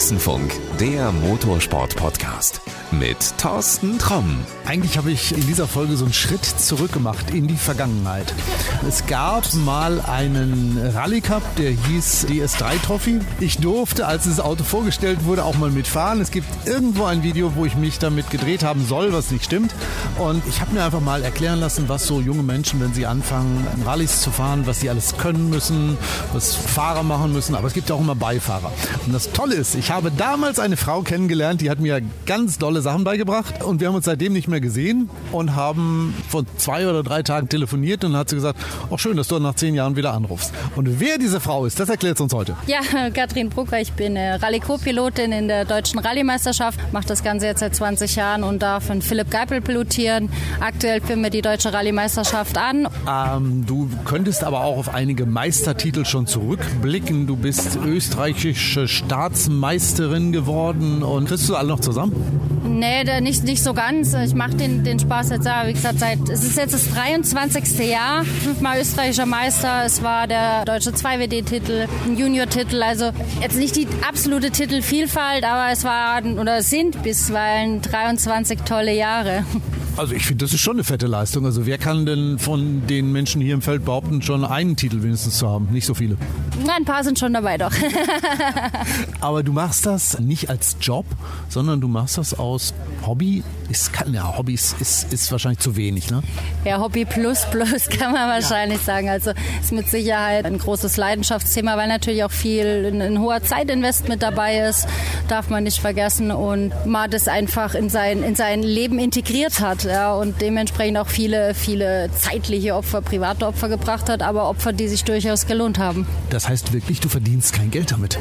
Boxenfunk, der Motorsport-Podcast mit Thorsten Tromm. Eigentlich habe ich in dieser Folge so einen Schritt zurück gemacht in die Vergangenheit. Es gab mal einen Rallye Cup, der hieß DS3 Trophy. Ich durfte, als das Auto vorgestellt wurde, auch mal mitfahren. Es gibt irgendwo ein Video, wo ich mich damit gedreht haben soll, was nicht stimmt. Und ich habe mir einfach mal erklären lassen, was so junge Menschen, wenn sie anfangen, Rallyes zu fahren, was sie alles können müssen, was Fahrer machen müssen. Aber es gibt auch immer Beifahrer. Und das Tolle ist, ich habe damals eine Frau kennengelernt, die hat mir ganz dolle Sachen beigebracht. Und wir haben uns seitdem nicht mehr gesehen und haben vor zwei oder drei Tagen telefoniert und dann hat sie gesagt, auch schön, dass du nach zehn Jahren wieder anrufst. Und wer diese Frau ist, das erklärt sie uns heute. Ja, Katrin Brucker, ich bin Rallye-Co-Pilotin in der deutschen Rallye-Meisterschaft, mache das Ganze jetzt seit 20 Jahren und darf in Philipp Geipel pilotieren. Aktuell führen wir die deutsche Rallye-Meisterschaft an. Ähm, du könntest aber auch auf einige Meistertitel schon zurückblicken. Du bist österreichische Staatsmeisterin geworden und kriegst du alle noch zusammen? Nee, nicht, nicht so ganz. Ich mache den, den Spaß jetzt, wie gesagt, seit, es ist jetzt das 23. Jahr, fünfmal österreichischer Meister. Es war der deutsche 2WD-Titel, ein Junior-Titel. Also jetzt nicht die absolute Titelvielfalt, aber es waren oder sind bisweilen 23 tolle Jahre. Also ich finde, das ist schon eine fette Leistung. Also wer kann denn von den Menschen hier im Feld behaupten, schon einen Titel wenigstens zu haben? Nicht so viele. Ein paar sind schon dabei, doch. Aber du machst das nicht als Job, sondern du machst das aus Hobby. Ist, kann, ja, Hobby ist, ist, ist wahrscheinlich zu wenig, ne? Ja, Hobby plus plus kann man wahrscheinlich ja. sagen. Also ist mit Sicherheit ein großes Leidenschaftsthema, weil natürlich auch viel ein, ein hoher Zeitinvest mit dabei ist. Darf man nicht vergessen. Und man das einfach in sein, in sein Leben integriert hat ja, und dementsprechend auch viele, viele zeitliche Opfer, private Opfer gebracht hat, aber Opfer, die sich durchaus gelohnt haben. Das heißt wirklich, du verdienst kein Geld damit?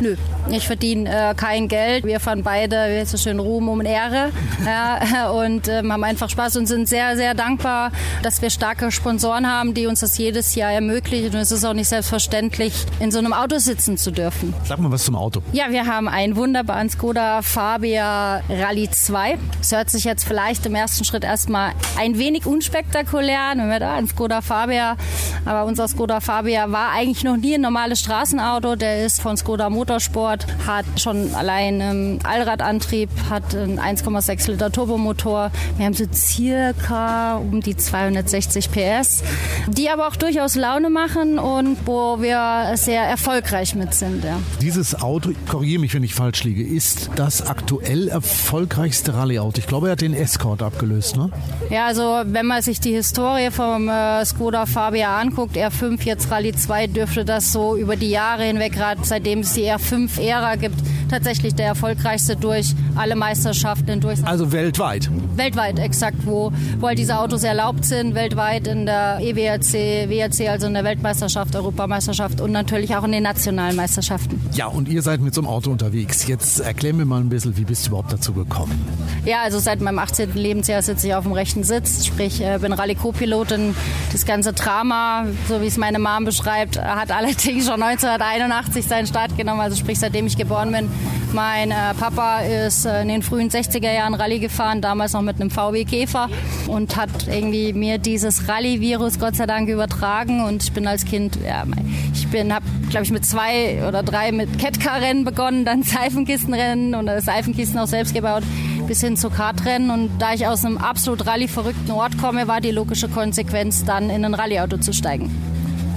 Nö, ich verdiene äh, kein Geld. Wir fahren beide, wie so schön, Ruhm um Ehre ja, und ähm, haben einfach Spaß und sind sehr, sehr dankbar, dass wir starke Sponsoren haben, die uns das jedes Jahr ermöglichen. Und es ist auch nicht selbstverständlich, in so einem Auto sitzen zu dürfen. Sag mal was zum Auto. Ja, wir haben einen wunderbaren Skoda Fabia Rallye 2. Es hört sich jetzt vielleicht im ersten Schritt erstmal ein wenig unspektakulär wenn wir da ein Skoda Fabia, aber unser Skoda Fabia war eigentlich noch nie ein normales Straßenauto. Der ist von Skoda Motorsport, hat schon allein einen Allradantrieb, hat einen 1,6 Liter Turbomotor. Wir haben so circa um die 260 PS, die aber auch durchaus Laune machen und wo wir sehr erfolgreich mit sind. Ja. Dieses Auto, korrigiere mich, wenn ich falsch liege, ist das aktuell erfolgreichste Rallye-Auto. Ich glaube, er hat den Escort abgelöst gelöst, ne? Ja, also wenn man sich die Historie vom äh, Skoda Fabia anguckt, R5, jetzt Rallye 2, dürfte das so über die Jahre hinweg, gerade seitdem es die R5-Ära gibt, tatsächlich der erfolgreichste durch alle Meisterschaften durch. Also weltweit? Weltweit, exakt, wo, wo halt diese Autos erlaubt sind, weltweit in der EWRC, WRC, also in der Weltmeisterschaft, Europameisterschaft und natürlich auch in den nationalen Meisterschaften. Ja, und ihr seid mit so einem Auto unterwegs. Jetzt erklär mir mal ein bisschen, wie bist du überhaupt dazu gekommen? Ja, also seit meinem 18. Lebensjahr sitze ich auf dem rechten Sitz, sprich äh, bin Rallye-Co-Pilotin. Das ganze Drama, so wie es meine Mom beschreibt, hat allerdings schon 1981 seinen Start genommen, also sprich seitdem ich geboren bin. Mein äh, Papa ist äh, in den frühen 60er Jahren Rallye gefahren, damals noch mit einem VW Käfer und hat irgendwie mir dieses Rallye-Virus Gott sei Dank übertragen und ich bin als Kind, ja, ich bin, habe glaube ich mit zwei oder drei mit Kettcar-Rennen begonnen, dann Seifenkistenrennen und Seifenkisten auch selbst gebaut bis hin zu Kartrennen. Und da ich aus einem absolut Rallye-verrückten Ort komme, war die logische Konsequenz, dann in ein Rallye-Auto zu steigen.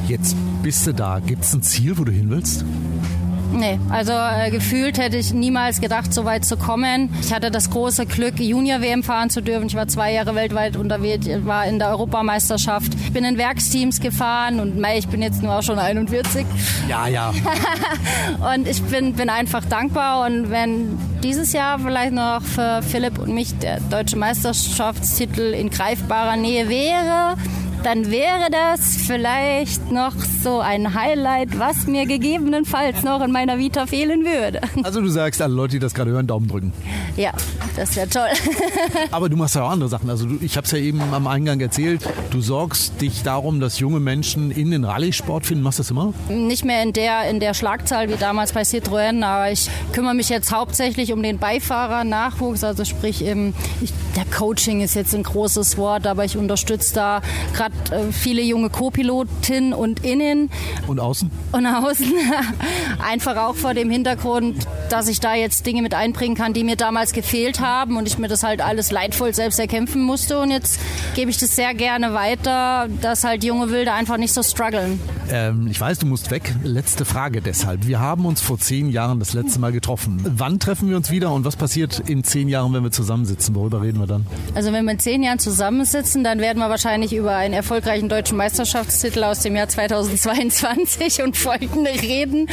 Jetzt bist du da. Gibt es ein Ziel, wo du hin willst? Nee, also äh, gefühlt hätte ich niemals gedacht, so weit zu kommen. Ich hatte das große Glück, Junior-WM fahren zu dürfen. Ich war zwei Jahre weltweit unterwegs, war in der Europameisterschaft. Ich bin in Werksteams gefahren und mei, ich bin jetzt nur auch schon 41. Ja, ja. und ich bin, bin einfach dankbar und wenn dieses Jahr vielleicht noch für Philipp und mich der deutsche Meisterschaftstitel in greifbarer Nähe wäre, dann wäre das vielleicht noch so ein Highlight, was mir gegebenenfalls noch in meiner Vita fehlen würde. Also du sagst, alle Leute, die das gerade hören, Daumen drücken. Ja, das wäre toll. Aber du machst ja auch andere Sachen. Also du, ich habe es ja eben am Eingang erzählt, du sorgst dich darum, dass junge Menschen in den Rallye-Sport finden. Machst du das immer? Nicht mehr in der, in der Schlagzahl wie damals bei Citroën, aber ich kümmere mich jetzt hauptsächlich um den Beifahrer-Nachwuchs. Also sprich, im, ich, der Coaching ist jetzt ein großes Wort, aber ich unterstütze da gerade viele junge Co-Pilotinnen und Innen. Und außen? Und außen. Einfach auch vor dem Hintergrund, dass ich da jetzt Dinge mit einbringen kann, die mir damals gefehlt haben und ich mir das halt alles leidvoll selbst erkämpfen musste. Und jetzt gebe ich das sehr gerne weiter, dass halt junge Wilde einfach nicht so strugglen. Ähm, ich weiß, du musst weg. Letzte Frage deshalb. Wir haben uns vor zehn Jahren das letzte Mal getroffen. Wann treffen wir uns wieder und was passiert in zehn Jahren, wenn wir zusammensitzen? Worüber reden wir dann? Also wenn wir in zehn Jahren zusammensitzen, dann werden wir wahrscheinlich über einen erfolgreichen deutschen Meisterschaftstitel aus dem Jahr 2022 und folgende reden.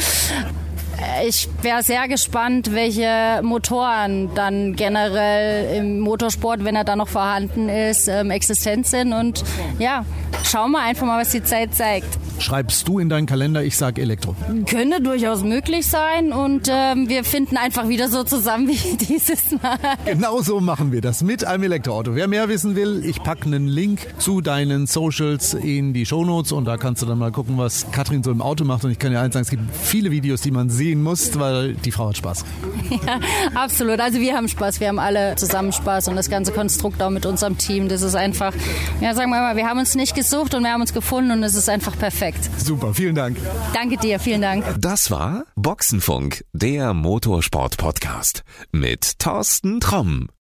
Ich wäre sehr gespannt, welche Motoren dann generell im Motorsport, wenn er da noch vorhanden ist, ähm, existent sind. Und ja, schauen wir einfach mal, was die Zeit zeigt. Schreibst du in deinen Kalender, ich sage Elektro. Könnte durchaus möglich sein und ähm, wir finden einfach wieder so zusammen wie dieses Mal. Genau so machen wir das mit einem Elektroauto. Wer mehr wissen will, ich packe einen Link zu deinen Socials in die Shownotes und da kannst du dann mal gucken, was Katrin so im Auto macht. Und ich kann dir eins sagen, es gibt viele Videos, die man sehen muss, weil die Frau hat Spaß. Ja, absolut. Also wir haben Spaß, wir haben alle zusammen Spaß und das ganze Konstrukt auch mit unserem Team, das ist einfach, ja sagen wir mal, wir haben uns nicht gesucht und wir haben uns gefunden und es ist einfach perfekt. Super, vielen Dank. Danke dir, vielen Dank. Das war Boxenfunk, der Motorsport-Podcast mit Thorsten Tromm.